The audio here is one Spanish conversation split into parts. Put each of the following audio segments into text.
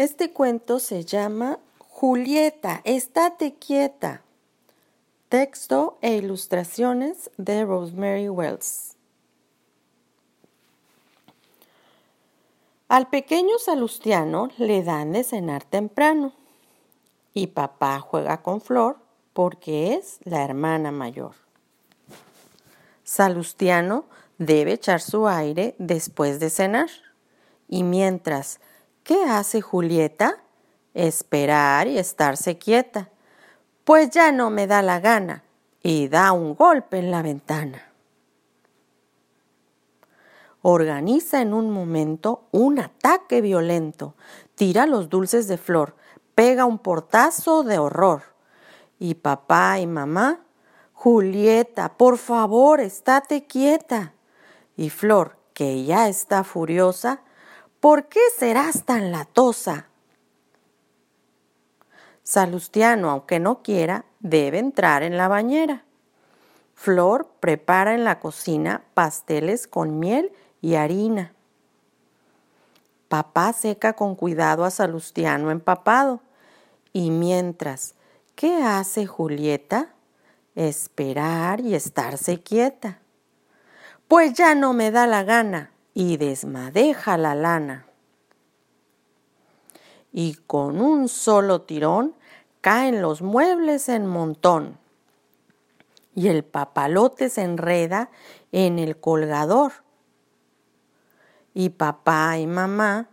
Este cuento se llama Julieta, estate quieta. Texto e ilustraciones de Rosemary Wells. Al pequeño Salustiano le dan de cenar temprano y papá juega con Flor porque es la hermana mayor. Salustiano debe echar su aire después de cenar y mientras, ¿qué hace Julieta? Esperar y estarse quieta pues ya no me da la gana, y da un golpe en la ventana. Organiza en un momento un ataque violento, tira los dulces de flor, pega un portazo de horror. Y papá y mamá, Julieta, por favor, estate quieta. Y Flor, que ya está furiosa, ¿por qué serás tan latosa? Salustiano, aunque no quiera, debe entrar en la bañera. Flor prepara en la cocina pasteles con miel y harina. Papá seca con cuidado a Salustiano empapado. Y mientras, ¿qué hace Julieta? Esperar y estarse quieta. Pues ya no me da la gana y desmadeja la lana. Y con un solo tirón caen los muebles en montón y el papalote se enreda en el colgador. Y papá y mamá,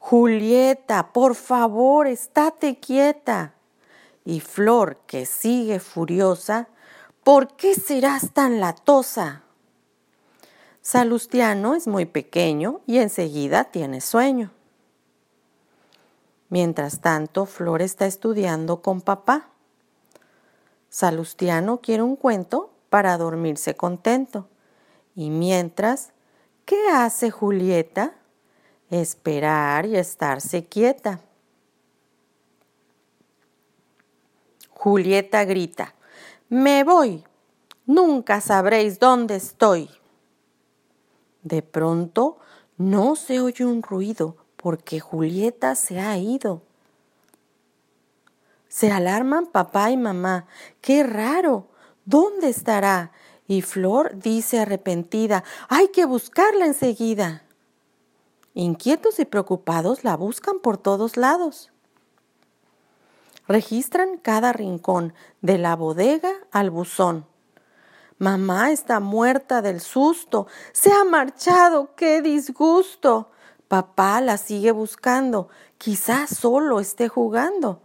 Julieta, por favor, estate quieta. Y Flor, que sigue furiosa, ¿por qué serás tan latosa? Salustiano es muy pequeño y enseguida tiene sueño. Mientras tanto, Flor está estudiando con papá. Salustiano quiere un cuento para dormirse contento. Y mientras, ¿qué hace Julieta? Esperar y estarse quieta. Julieta grita, me voy, nunca sabréis dónde estoy. De pronto no se oye un ruido, porque Julieta se ha ido. Se alarman papá y mamá. ¡Qué raro! ¿Dónde estará? Y Flor dice arrepentida, hay que buscarla enseguida. Inquietos y preocupados la buscan por todos lados. Registran cada rincón, de la bodega al buzón. Mamá está muerta del susto. Se ha marchado. ¡Qué disgusto! Papá la sigue buscando, quizás solo esté jugando.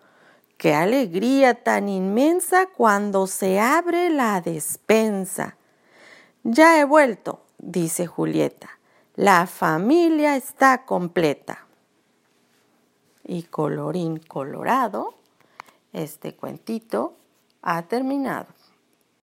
Qué alegría tan inmensa cuando se abre la despensa. Ya he vuelto, dice Julieta. La familia está completa. Y colorín colorado, este cuentito ha terminado.